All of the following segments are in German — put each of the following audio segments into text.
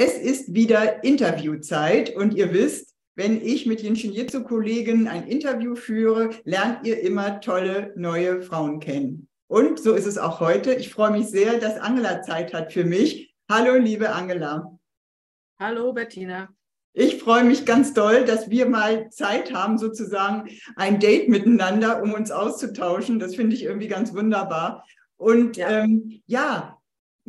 Es ist wieder Interviewzeit und ihr wisst, wenn ich mit Jinshin Jitsu Kollegen ein Interview führe, lernt ihr immer tolle neue Frauen kennen. Und so ist es auch heute. Ich freue mich sehr, dass Angela Zeit hat für mich. Hallo, liebe Angela. Hallo, Bettina. Ich freue mich ganz doll, dass wir mal Zeit haben, sozusagen ein Date miteinander, um uns auszutauschen. Das finde ich irgendwie ganz wunderbar. Und ja, ähm, ja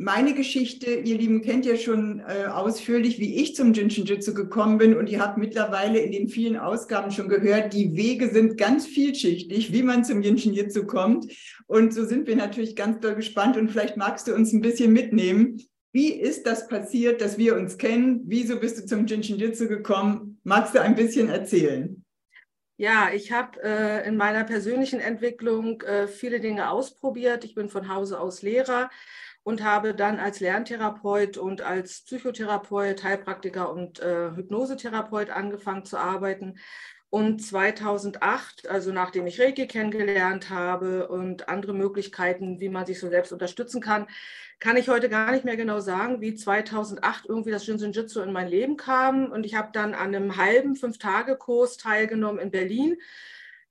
meine Geschichte, ihr Lieben, kennt ja schon äh, ausführlich, wie ich zum Jinshin-Jitsu gekommen bin. Und ihr habt mittlerweile in den vielen Ausgaben schon gehört, die Wege sind ganz vielschichtig, wie man zum Jinshin-Jitsu kommt. Und so sind wir natürlich ganz doll gespannt. Und vielleicht magst du uns ein bisschen mitnehmen. Wie ist das passiert, dass wir uns kennen? Wieso bist du zum Jinshin-Jitsu gekommen? Magst du ein bisschen erzählen? Ja, ich habe äh, in meiner persönlichen Entwicklung äh, viele Dinge ausprobiert. Ich bin von Hause aus Lehrer und habe dann als Lerntherapeut und als Psychotherapeut, Heilpraktiker und äh, Hypnosetherapeut angefangen zu arbeiten. Und 2008, also nachdem ich Reiki kennengelernt habe und andere Möglichkeiten, wie man sich so selbst unterstützen kann, kann ich heute gar nicht mehr genau sagen, wie 2008 irgendwie das Shinsen-Jitsu in mein Leben kam. Und ich habe dann an einem halben Fünf-Tage-Kurs teilgenommen in Berlin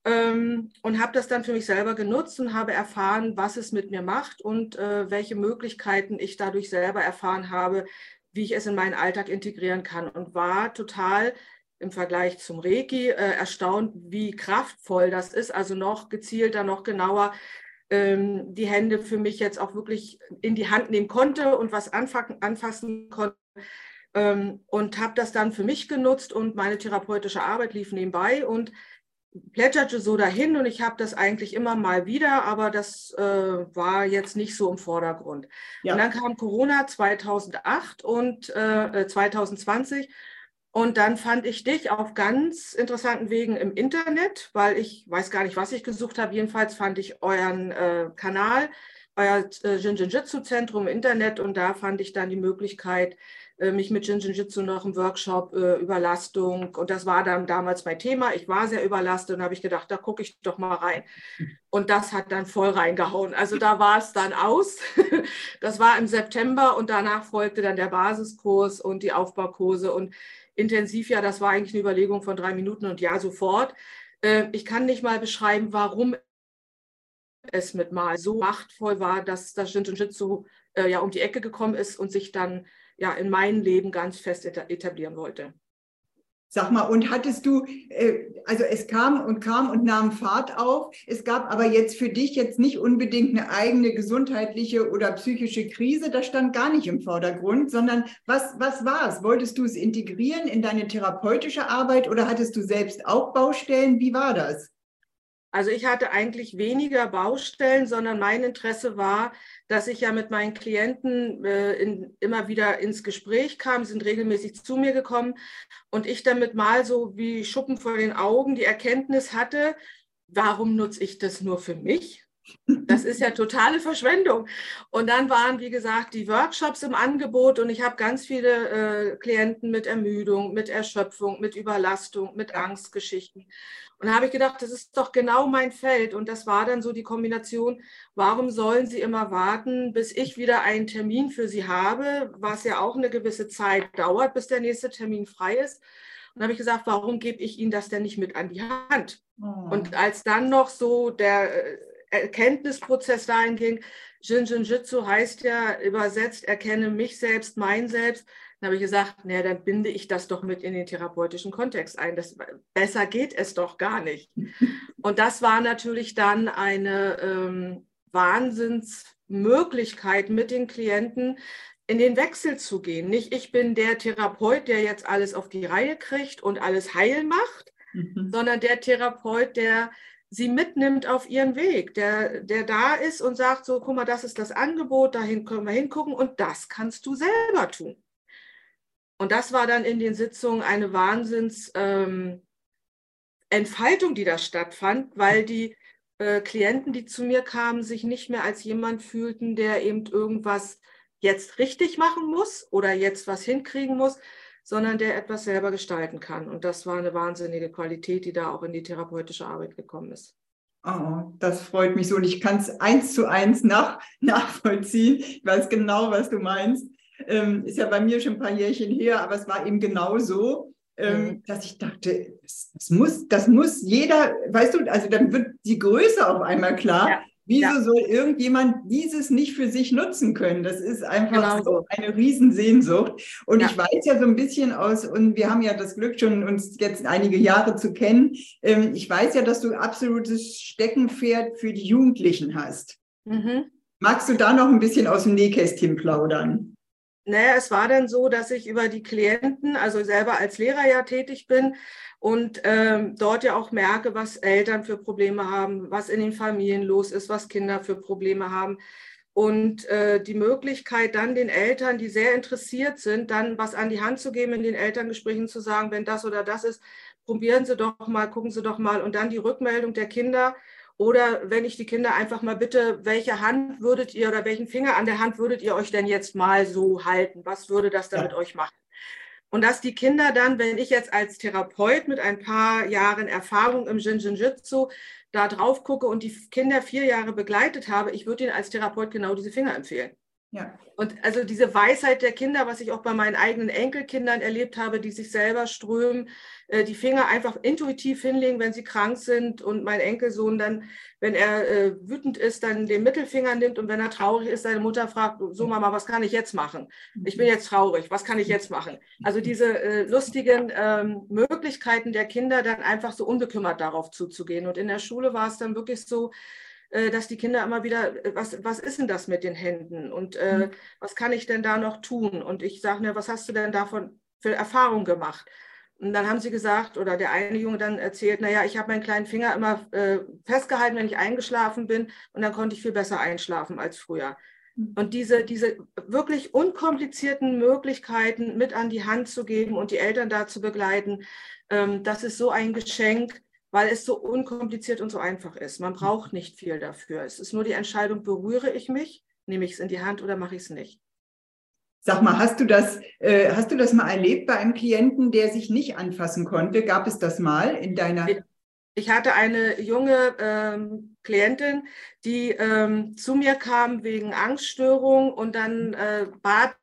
ähm, und habe das dann für mich selber genutzt und habe erfahren, was es mit mir macht und äh, welche Möglichkeiten ich dadurch selber erfahren habe, wie ich es in meinen Alltag integrieren kann und war total im Vergleich zum Reiki äh, erstaunt, wie kraftvoll das ist, also noch gezielter, noch genauer ähm, die Hände für mich jetzt auch wirklich in die Hand nehmen konnte und was anfassen konnte. Ähm, und habe das dann für mich genutzt und meine therapeutische Arbeit lief nebenbei und plätscherte so dahin und ich habe das eigentlich immer mal wieder, aber das äh, war jetzt nicht so im Vordergrund. Ja. Und dann kam Corona 2008 und äh, 2020 und dann fand ich dich auf ganz interessanten Wegen im Internet, weil ich weiß gar nicht, was ich gesucht habe. Jedenfalls fand ich euren äh, Kanal, euer äh, Jinjitsu-Zentrum im Internet und da fand ich dann die Möglichkeit, äh, mich mit Jinjitsu noch im Workshop äh, Überlastung und das war dann damals mein Thema. Ich war sehr überlastet und habe ich gedacht, da gucke ich doch mal rein. Und das hat dann voll reingehauen. Also da war es dann aus. das war im September und danach folgte dann der Basiskurs und die Aufbaukurse und intensiv ja, das war eigentlich eine Überlegung von drei Minuten und ja, sofort. Äh, ich kann nicht mal beschreiben, warum es mit mal so machtvoll war, dass das Jinjitsu äh, ja um die Ecke gekommen ist und sich dann ja in meinem Leben ganz fest etablieren wollte. Sag mal, und hattest du, äh, also es kam und kam und nahm Fahrt auf. Es gab aber jetzt für dich jetzt nicht unbedingt eine eigene gesundheitliche oder psychische Krise. Das stand gar nicht im Vordergrund, sondern was, was war es? Wolltest du es integrieren in deine therapeutische Arbeit oder hattest du selbst auch Baustellen? Wie war das? Also ich hatte eigentlich weniger Baustellen, sondern mein Interesse war, dass ich ja mit meinen Klienten äh, in, immer wieder ins Gespräch kam, sind regelmäßig zu mir gekommen und ich damit mal so wie Schuppen vor den Augen die Erkenntnis hatte, warum nutze ich das nur für mich? Das ist ja totale Verschwendung. Und dann waren, wie gesagt, die Workshops im Angebot und ich habe ganz viele äh, Klienten mit Ermüdung, mit Erschöpfung, mit Überlastung, mit Angstgeschichten. Und da habe ich gedacht, das ist doch genau mein Feld. Und das war dann so die Kombination, warum sollen Sie immer warten, bis ich wieder einen Termin für Sie habe, was ja auch eine gewisse Zeit dauert, bis der nächste Termin frei ist. Und habe ich gesagt, warum gebe ich Ihnen das denn nicht mit an die Hand? Oh. Und als dann noch so der äh, Erkenntnisprozess dahin ging, Jinjin-Jitsu heißt ja übersetzt, erkenne mich selbst, mein Selbst, dann habe ich gesagt, naja, dann binde ich das doch mit in den therapeutischen Kontext ein. Das, besser geht es doch gar nicht. Und das war natürlich dann eine ähm, Wahnsinnsmöglichkeit mit den Klienten, in den Wechsel zu gehen. Nicht ich bin der Therapeut, der jetzt alles auf die Reihe kriegt und alles heil macht, mhm. sondern der Therapeut, der sie mitnimmt auf ihren Weg, der, der da ist und sagt, so, guck mal, das ist das Angebot, dahin können wir hingucken und das kannst du selber tun. Und das war dann in den Sitzungen eine Wahnsinns ähm, die da stattfand, weil die äh, Klienten, die zu mir kamen, sich nicht mehr als jemand fühlten, der eben irgendwas jetzt richtig machen muss oder jetzt was hinkriegen muss, sondern der etwas selber gestalten kann. Und das war eine wahnsinnige Qualität, die da auch in die therapeutische Arbeit gekommen ist. Oh, das freut mich so und ich kann es eins zu eins nach, nachvollziehen. Ich weiß genau, was du meinst. Ähm, ist ja bei mir schon ein paar Jährchen her, aber es war eben genau so, ähm, mhm. dass ich dachte, das, das, muss, das muss jeder, weißt du, also dann wird die Größe auf einmal klar. Ja. Wieso ja. soll irgendjemand dieses nicht für sich nutzen können? Das ist einfach genau so eine Riesensehnsucht. Und ja. ich weiß ja so ein bisschen aus, und wir haben ja das Glück schon, uns jetzt einige Jahre zu kennen. Ähm, ich weiß ja, dass du absolutes Steckenpferd für die Jugendlichen hast. Mhm. Magst du da noch ein bisschen aus dem Nähkästchen plaudern? Naja, es war dann so, dass ich über die Klienten, also selber als Lehrer ja tätig bin, und ähm, dort ja auch merke, was Eltern für Probleme haben, was in den Familien los ist, was Kinder für Probleme haben. Und äh, die Möglichkeit dann den Eltern, die sehr interessiert sind, dann was an die Hand zu geben, in den Elterngesprächen zu sagen, wenn das oder das ist, probieren Sie doch mal, gucken Sie doch mal. Und dann die Rückmeldung der Kinder. Oder wenn ich die Kinder einfach mal bitte, welche Hand würdet ihr oder welchen Finger an der Hand würdet ihr euch denn jetzt mal so halten? Was würde das da mit euch machen? Und dass die Kinder dann, wenn ich jetzt als Therapeut mit ein paar Jahren Erfahrung im Jinjinjutsu da drauf gucke und die Kinder vier Jahre begleitet habe, ich würde ihnen als Therapeut genau diese Finger empfehlen. Ja. Und also diese Weisheit der Kinder, was ich auch bei meinen eigenen Enkelkindern erlebt habe, die sich selber strömen, äh, die Finger einfach intuitiv hinlegen, wenn sie krank sind und mein Enkelsohn dann, wenn er äh, wütend ist, dann den Mittelfinger nimmt und wenn er traurig ist, seine Mutter fragt, so Mama, was kann ich jetzt machen? Ich bin jetzt traurig, was kann ich jetzt machen? Also diese äh, lustigen ähm, Möglichkeiten der Kinder, dann einfach so unbekümmert darauf zuzugehen. Und in der Schule war es dann wirklich so, dass die Kinder immer wieder, äh, was, was ist denn das mit den Händen und äh, mhm. was kann ich denn da noch tun? Und ich sage mir, was hast du denn davon für Erfahrung gemacht? Und dann haben sie gesagt, oder der eine Junge dann erzählt, naja, ich habe meinen kleinen Finger immer äh, festgehalten, wenn ich eingeschlafen bin und dann konnte ich viel besser einschlafen als früher. Mhm. Und diese, diese wirklich unkomplizierten Möglichkeiten mit an die Hand zu geben und die Eltern da zu begleiten, ähm, das ist so ein Geschenk, weil es so unkompliziert und so einfach ist. Man braucht nicht viel dafür. Es ist nur die Entscheidung, berühre ich mich, nehme ich es in die Hand oder mache ich es nicht. Sag mal, hast du das, äh, hast du das mal erlebt bei einem Klienten, der sich nicht anfassen konnte? Gab es das mal in deiner? Ich hatte eine junge ähm, Klientin, die ähm, zu mir kam wegen Angststörung und dann äh, bat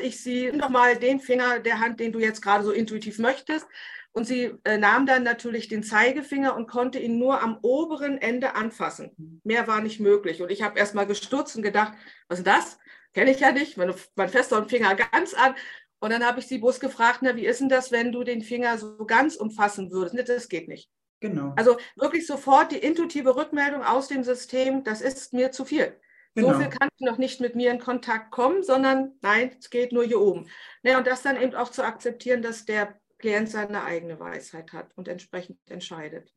ich sie, nimm doch mal den Finger der Hand, den du jetzt gerade so intuitiv möchtest. Und sie äh, nahm dann natürlich den Zeigefinger und konnte ihn nur am oberen Ende anfassen. Mehr war nicht möglich. Und ich habe erst mal gestutzt und gedacht, was ist das? Kenne ich ja nicht. Man, man fässt doch den Finger ganz an. Und dann habe ich sie bloß gefragt, na, wie ist denn das, wenn du den Finger so ganz umfassen würdest? Das geht nicht. Genau. Also wirklich sofort die intuitive Rückmeldung aus dem System, das ist mir zu viel. Genau. So viel kann ich noch nicht mit mir in Kontakt kommen, sondern nein, es geht nur hier oben. Ja, und das dann eben auch zu akzeptieren, dass der Klient seine eigene Weisheit hat und entsprechend entscheidet.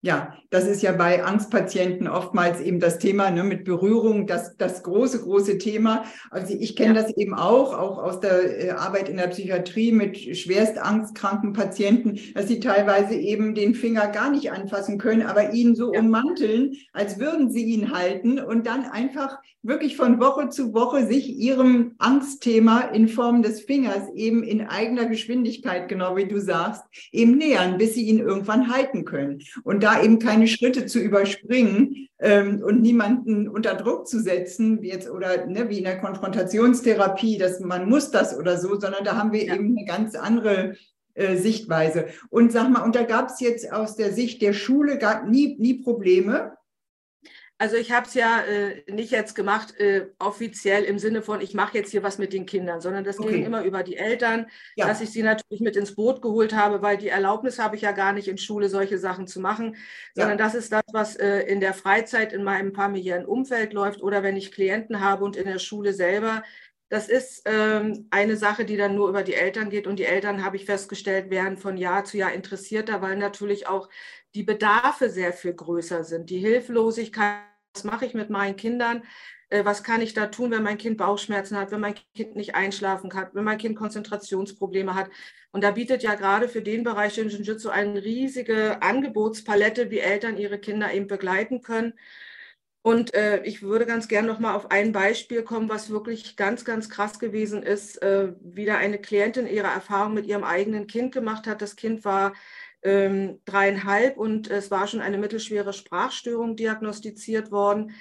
Ja, das ist ja bei Angstpatienten oftmals eben das Thema ne, mit Berührung, das, das große, große Thema. Also ich kenne ja. das eben auch, auch aus der äh, Arbeit in der Psychiatrie mit schwerst angstkranken Patienten, dass sie teilweise eben den Finger gar nicht anfassen können, aber ihn so ja. ummanteln, als würden sie ihn halten und dann einfach wirklich von Woche zu Woche sich ihrem Angstthema in Form des Fingers eben in eigener Geschwindigkeit, genau wie du sagst, eben nähern, bis sie ihn irgendwann halten können. Und da eben keine Schritte zu überspringen ähm, und niemanden unter Druck zu setzen, wie jetzt oder ne, wie in der Konfrontationstherapie, dass man muss das oder so, sondern da haben wir ja. eben eine ganz andere äh, Sichtweise. Und sag mal, und da gab es jetzt aus der Sicht der Schule gar nie, nie Probleme? Also ich habe es ja äh, nicht jetzt gemacht äh, offiziell im Sinne von, ich mache jetzt hier was mit den Kindern, sondern das okay. ging immer über die Eltern, ja. dass ich sie natürlich mit ins Boot geholt habe, weil die Erlaubnis habe ich ja gar nicht in Schule solche Sachen zu machen, sondern ja. das ist das, was äh, in der Freizeit in meinem familiären Umfeld läuft oder wenn ich Klienten habe und in der Schule selber. Das ist ähm, eine Sache, die dann nur über die Eltern geht und die Eltern, habe ich festgestellt, werden von Jahr zu Jahr interessierter, weil natürlich auch die Bedarfe sehr viel größer sind. Die Hilflosigkeit, was mache ich mit meinen Kindern? äh, was kann ich da tun, wenn mein Kind Bauchschmerzen hat, wenn mein Kind nicht einschlafen kann, wenn mein Kind Konzentrationsprobleme hat. Und da bietet ja gerade für den Bereich Jiu-Jitsu eine riesige Angebotspalette, wie Eltern ihre Kinder eben begleiten können. Und äh, ich würde ganz gern noch mal auf ein Beispiel kommen, was wirklich ganz, ganz krass gewesen ist. Äh, wieder eine Klientin ihre Erfahrung mit ihrem eigenen Kind gemacht hat. Das Kind war ähm, dreieinhalb und es war schon eine mittelschwere Sprachstörung diagnostiziert worden.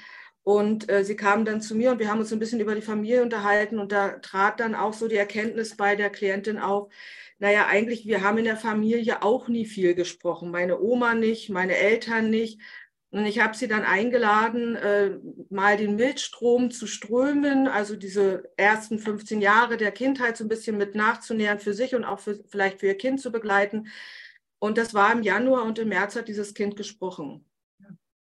Und äh, sie kam dann zu mir und wir haben uns ein bisschen über die Familie unterhalten und da trat dann auch so die Erkenntnis bei der Klientin auf, naja, eigentlich, wir haben in der Familie auch nie viel gesprochen. Meine Oma nicht, meine Eltern nicht. Und ich habe sie dann eingeladen, äh, mal den Milchstrom zu strömen, also diese ersten 15 Jahre der Kindheit so ein bisschen mit nachzunähern für sich und auch für, vielleicht für ihr Kind zu begleiten. Und das war im Januar und im März hat dieses Kind gesprochen.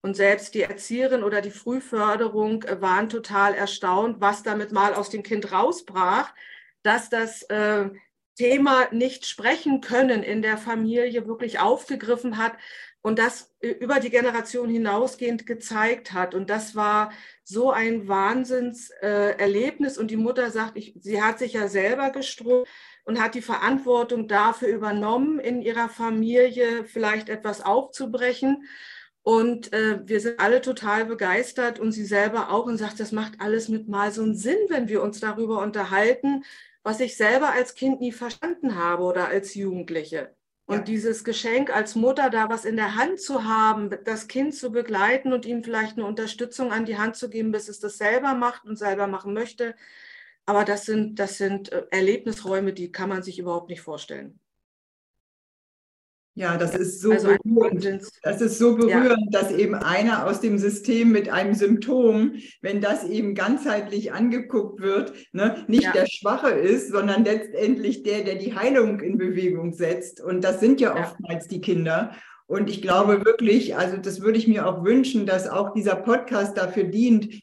Und selbst die Erzieherin oder die Frühförderung äh, waren total erstaunt, was damit mal aus dem Kind rausbrach, dass das äh, Thema nicht sprechen können in der Familie wirklich aufgegriffen hat und das über die Generation hinausgehend gezeigt hat. Und das war so ein Wahnsinnserlebnis. Äh, und die Mutter sagt, ich, sie hat sich ja selber geströmt und hat die Verantwortung dafür übernommen, in ihrer Familie vielleicht etwas aufzubrechen. Und äh, wir sind alle total begeistert und sie selber auch und sagt, das macht alles mit mal so einen Sinn, wenn wir uns darüber unterhalten, was ich selber als Kind nie verstanden habe oder als Jugendliche. Und ja. dieses Geschenk als Mutter, da was in der Hand zu haben, das Kind zu begleiten und ihm vielleicht eine Unterstützung an die Hand zu geben, bis es das selber macht und selber machen möchte. Aber das sind, das sind äh, Erlebnisräume, die kann man sich überhaupt nicht vorstellen. Ja, das ist so also berührend. Das ist so berührend, ja. dass eben einer aus dem System mit einem Symptom, wenn das eben ganzheitlich angeguckt wird, ne, nicht ja. der Schwache ist, sondern letztendlich der, der die Heilung in Bewegung setzt. Und das sind ja, ja. oftmals die Kinder. Und ich glaube wirklich, also das würde ich mir auch wünschen, dass auch dieser Podcast dafür dient,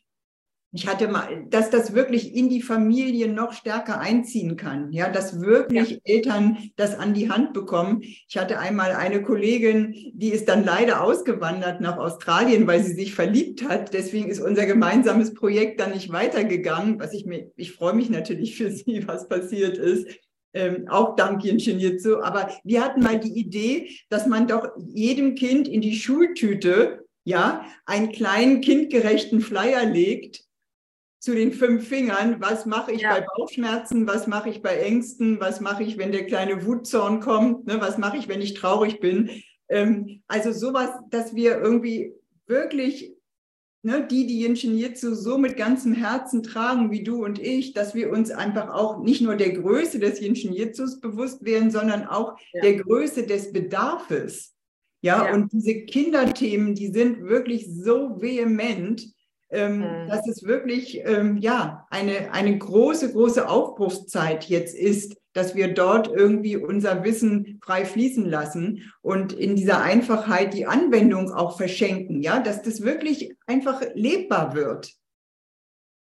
ich hatte mal, dass das wirklich in die Familie noch stärker einziehen kann, ja, dass wirklich ja. Eltern das an die Hand bekommen. Ich hatte einmal eine Kollegin, die ist dann leider ausgewandert nach Australien, weil sie sich verliebt hat. Deswegen ist unser gemeinsames Projekt dann nicht weitergegangen. Was ich mir, ich freue mich natürlich für sie, was passiert ist. Ähm, auch dank Jiu-Jitsu. Aber wir hatten mal die Idee, dass man doch jedem Kind in die Schultüte ja, einen kleinen kindgerechten Flyer legt, zu den fünf Fingern, was mache ich ja. bei Bauchschmerzen, was mache ich bei Ängsten, was mache ich, wenn der kleine Wutzorn kommt, ne, was mache ich, wenn ich traurig bin. Ähm, also sowas, dass wir irgendwie wirklich ne, die, die Ingenietsu so mit ganzem Herzen tragen wie du und ich, dass wir uns einfach auch nicht nur der Größe des Ingenietsus bewusst werden, sondern auch ja. der Größe des Bedarfes. Ja, ja, und diese Kinderthemen, die sind wirklich so vehement, ähm, mhm. dass es wirklich ähm, ja, eine, eine große, große Aufbruchszeit jetzt ist, dass wir dort irgendwie unser Wissen frei fließen lassen und in dieser Einfachheit die Anwendung auch verschenken, ja, dass das wirklich einfach lebbar wird.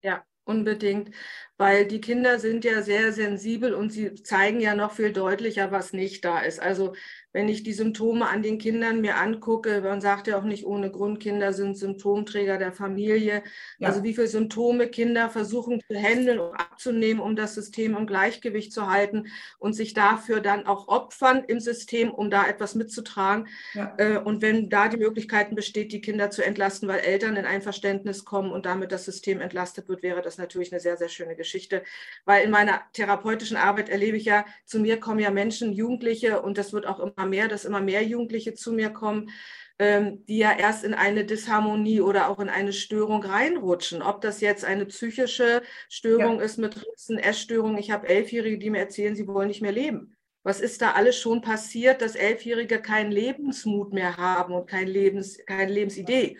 Ja, unbedingt, weil die Kinder sind ja sehr sensibel und sie zeigen ja noch viel deutlicher, was nicht da ist. Also wenn ich die Symptome an den Kindern mir angucke, man sagt ja auch nicht ohne Grund, Kinder sind Symptomträger der Familie. Ja. Also wie viele Symptome Kinder versuchen zu handeln und abzunehmen, um das System im Gleichgewicht zu halten und sich dafür dann auch opfern im System, um da etwas mitzutragen. Ja. Äh, und wenn da die Möglichkeiten besteht, die Kinder zu entlasten, weil Eltern in ein Verständnis kommen und damit das System entlastet wird, wäre das natürlich eine sehr, sehr schöne Geschichte. Weil in meiner therapeutischen Arbeit erlebe ich ja, zu mir kommen ja Menschen, Jugendliche und das wird auch immer mehr, dass immer mehr Jugendliche zu mir kommen, ähm, die ja erst in eine Disharmonie oder auch in eine Störung reinrutschen. Ob das jetzt eine psychische Störung ja. ist mit Rissen, Essstörungen. Ich habe Elfjährige, die mir erzählen, sie wollen nicht mehr leben. Was ist da alles schon passiert, dass Elfjährige keinen Lebensmut mehr haben und kein Lebens, keine Lebensidee?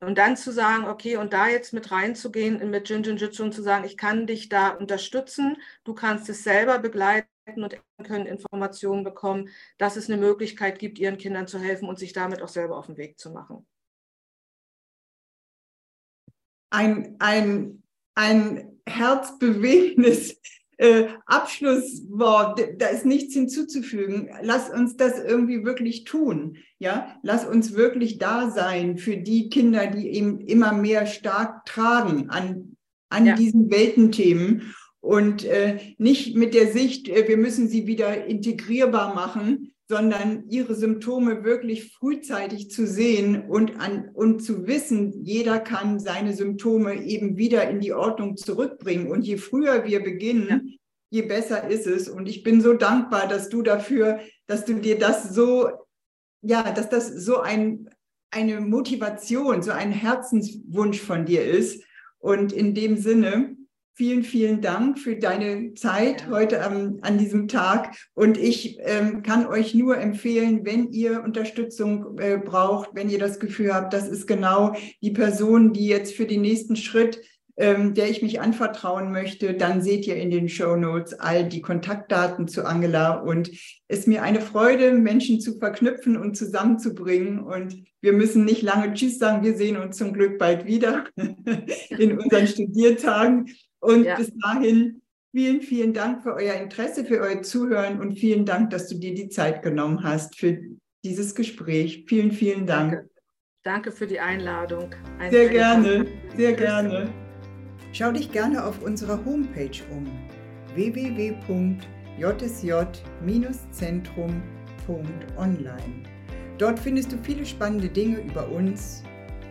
Und dann zu sagen, okay, und da jetzt mit reinzugehen mit Jinjin-Jitsu und zu sagen, ich kann dich da unterstützen, du kannst es selber begleiten und können Informationen bekommen, dass es eine Möglichkeit gibt, ihren Kindern zu helfen und sich damit auch selber auf den Weg zu machen. Ein, ein, ein herzbewegendes äh, Abschlusswort, da ist nichts hinzuzufügen. Lass uns das irgendwie wirklich tun. Ja, lass uns wirklich da sein für die Kinder, die eben immer mehr stark tragen an, an ja. diesen Weltenthemen und äh, nicht mit der Sicht, äh, wir müssen sie wieder integrierbar machen, sondern ihre Symptome wirklich frühzeitig zu sehen und, an, und zu wissen, jeder kann seine Symptome eben wieder in die Ordnung zurückbringen. Und je früher wir beginnen, ja. je besser ist es. Und ich bin so dankbar, dass du dafür, dass du dir das so, ja, dass das so ein, eine Motivation, so ein Herzenswunsch von dir ist. Und in dem Sinne, Vielen, vielen Dank für deine Zeit ja. heute ähm, an diesem Tag. Und ich ähm, kann euch nur empfehlen, wenn ihr Unterstützung äh, braucht, wenn ihr das Gefühl habt, das ist genau die Person, die jetzt für den nächsten Schritt, ähm, der ich mich anvertrauen möchte, dann seht ihr in den Show Notes all die Kontaktdaten zu Angela. Und es ist mir eine Freude, Menschen zu verknüpfen und zusammenzubringen. Und wir müssen nicht lange Tschüss sagen. Wir sehen uns zum Glück bald wieder in unseren Studiertagen. Und ja. bis dahin vielen, vielen Dank für euer Interesse, für euer Zuhören und vielen Dank, dass du dir die Zeit genommen hast für dieses Gespräch. Vielen, vielen Dank. Danke, Danke für die Einladung. Ein sehr gerne, sehr gerne. Schau dich gerne auf unserer Homepage um www.jsj-zentrum.online. Dort findest du viele spannende Dinge über uns,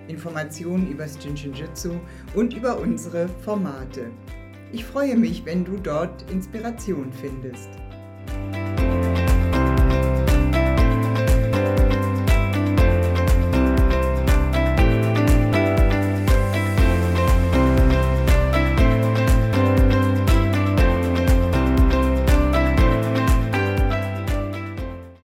Informationen über das Jinshinjutsu und über unsere Formate. Ich freue mich, wenn du dort Inspiration findest.